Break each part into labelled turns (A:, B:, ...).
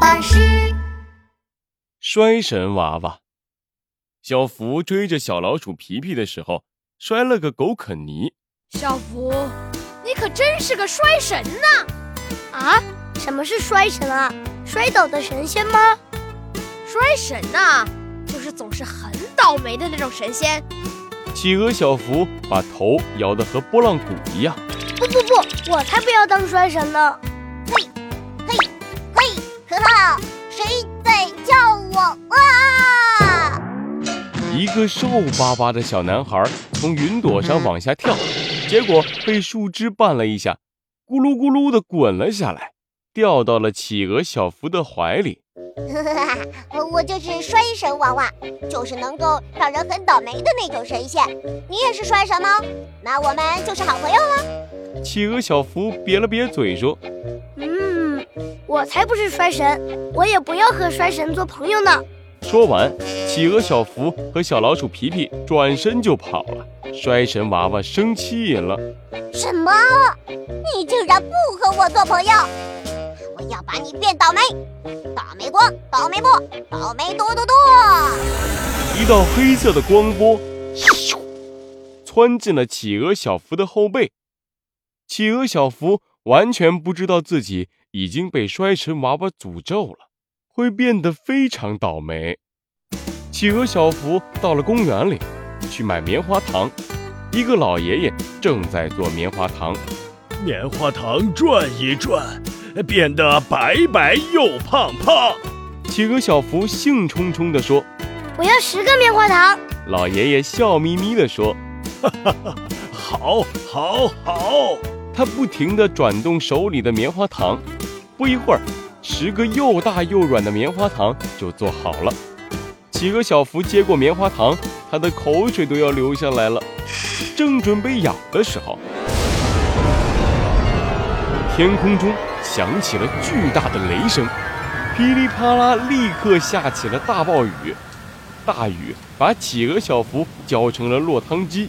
A: 巴士。
B: 摔神娃娃，小福追着小老鼠皮皮的时候，摔了个狗啃泥。
C: 小福，你可真是个摔神呐！
D: 啊，什么是摔神啊？摔倒的神仙吗？
C: 摔神呐，就是总是很倒霉的那种神仙。
B: 企鹅小福把头摇得和拨浪鼓一样。
D: 不不不，我才不要当摔神呢！
E: 嘿，嘿，嘿，呵呵，谁在叫我啊？
B: 一个瘦巴巴的小男孩从云朵上往下跳，结果被树枝绊了一下，咕噜咕噜的滚了下来，掉到了企鹅小福的怀里。
E: 我就是摔神娃娃，就是能够让人很倒霉的那种神仙。你也是摔神吗？那我们就是好朋友了。
B: 企鹅小福瘪了瘪嘴说：“
D: 嗯，我才不是衰神，我也不要和衰神做朋友呢。”
B: 说完，企鹅小福和小老鼠皮皮转身就跑了。衰神娃娃生气了：“
E: 什么？你竟然不和我做朋友！我要把你变倒霉！倒霉光，倒霉波，倒霉多多多！”
B: 一道黑色的光波，咻，窜进了企鹅小福的后背。企鹅小福完全不知道自己已经被摔成娃娃诅咒了，会变得非常倒霉。企鹅小福到了公园里，去买棉花糖。一个老爷爷正在做棉花糖，
F: 棉花糖转一转，变得白白又胖胖。
B: 企鹅小福兴冲冲地说：“
D: 我要十个棉花糖。”
B: 老爷爷笑眯眯地说：“
F: 哈哈哈，好，好，好。”
B: 他不停地转动手里的棉花糖，不一会儿，十个又大又软的棉花糖就做好了。企鹅小福接过棉花糖，他的口水都要流下来了。正准备咬的时候，天空中响起了巨大的雷声，噼里啪啦，立刻下起了大暴雨。大雨把企鹅小福浇成了落汤鸡。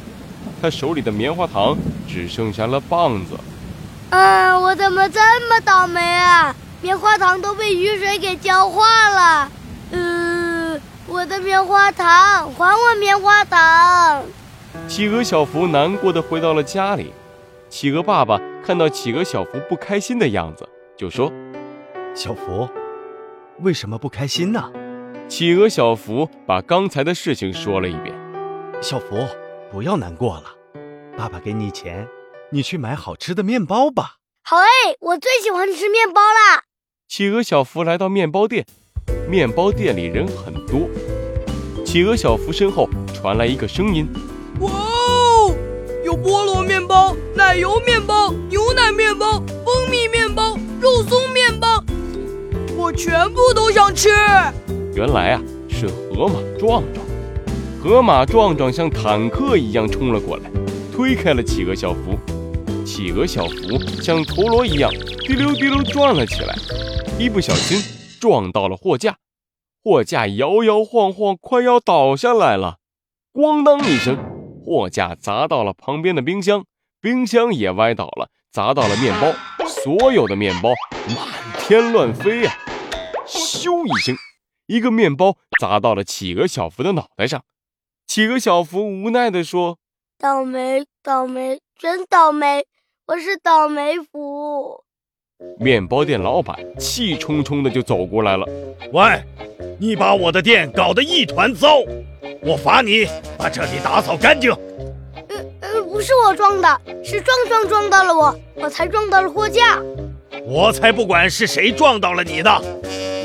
B: 他手里的棉花糖只剩下了棒子。
D: 啊，我怎么这么倒霉啊！棉花糖都被雨水给浇化了。嗯，我的棉花糖，还我棉花糖！
B: 企鹅小福难过的回到了家里。企鹅爸爸看到企鹅小福不开心的样子，就说：“
G: 小福，为什么不开心呢？”
B: 企鹅小福把刚才的事情说了一遍。
G: 小福。不要难过了，爸爸给你钱，你去买好吃的面包吧。
D: 好哎，我最喜欢吃面包啦。
B: 企鹅小福来到面包店，面包店里人很多。企鹅小福身后传来一个声音：“
C: 哇哦，有菠萝面包、奶油面包、牛奶面包、蜂蜜面包、肉松面包，我全部都想吃。”
B: 原来啊，是河马壮壮。河马壮壮像坦克一样冲了过来，推开了企鹅小福。企鹅小福像陀螺一样滴溜滴溜转了起来，一不小心撞到了货架，货架摇摇晃晃，快要倒下来了。咣当一声，货架砸到了旁边的冰箱，冰箱也歪倒了，砸到了面包，所有的面包满天乱飞呀！咻一声，一个面包砸到了企鹅小福的脑袋上。企鹅小福无奈地说：“
D: 倒霉，倒霉，真倒霉！我是倒霉福。”
B: 面包店老板气冲冲的就走过来了：“
F: 喂，你把我的店搞得一团糟，我罚你把这里打扫干净。”“
D: 呃呃，不是我撞的，是壮壮撞到了我，我才撞到了货架。”“
F: 我才不管是谁撞到了你的，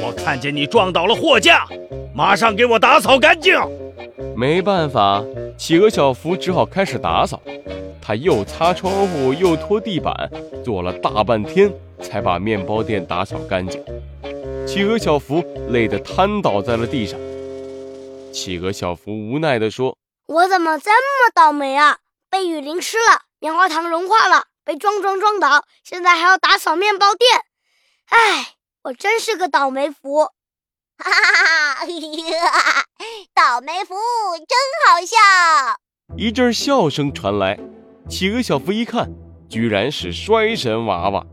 F: 我看见你撞倒了货架，马上给我打扫干净。”
B: 没办法，企鹅小福只好开始打扫。他又擦窗户，又拖地板，做了大半天，才把面包店打扫干净。企鹅小福累得瘫倒在了地上。企鹅小福无奈地说：“
D: 我怎么这么倒霉啊？被雨淋湿了，棉花糖融化了，被撞撞撞倒，现在还要打扫面包店。唉，我真是个倒霉福。”
E: 哈哈哈哈倒霉福真好笑！
B: 一阵笑声传来，企鹅小福一看，居然是摔神娃娃。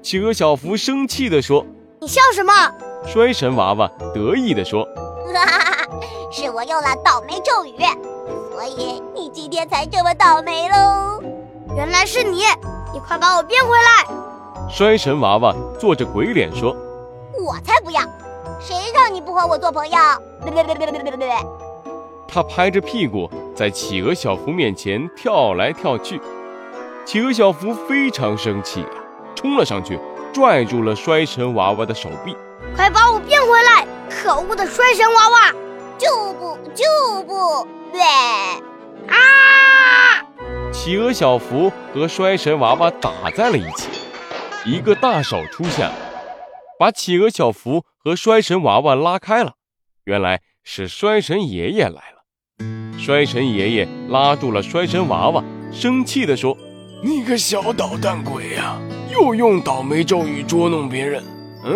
B: 企鹅小福生气地说：“
D: 你笑什么？
B: 衰神娃娃得意地说：“
E: 哈哈，是我用了倒霉咒语，所以你今天才这么倒霉喽。
D: 原来是你，你快把我变回来！”
B: 衰神娃娃做着鬼脸说：“
E: 我才不要！谁让你不和我做朋友？”别别别别别别别！
B: 他拍着屁股在企鹅小福面前跳来跳去，企鹅小福非常生气啊，冲了上去，拽住了衰神娃娃的手臂。
D: 快把我变回来！可恶的衰神娃娃！
E: 就不就不对！
D: 啊！
B: 企鹅小福和衰神娃娃打在了一起，一个大手出现了，把企鹅小福和衰神娃娃拉开了。原来是衰神爷爷来了。衰神爷爷拉住了衰神娃娃，生气地说：“
A: 你个小捣蛋鬼呀，又用倒霉咒语捉弄别人！嗯。”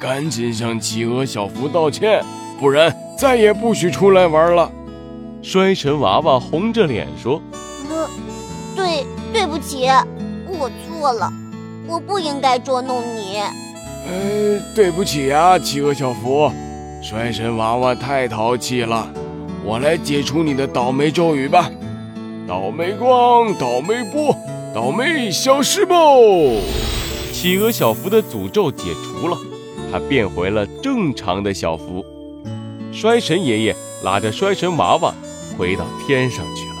A: 赶紧向企鹅小福道歉，不然再也不许出来玩了。
B: 衰神娃娃红着脸说：“
E: 嗯，对，对不起，我错了，我不应该捉弄你。
A: 呃，对不起呀，企鹅小福，衰神娃娃太淘气了。我来解除你的倒霉咒语吧。倒霉光，倒霉波，倒霉消失吧？
B: 企鹅小福的诅咒解除了。”他变回了正常的小福，衰神爷爷拉着衰神娃娃回到天上去了。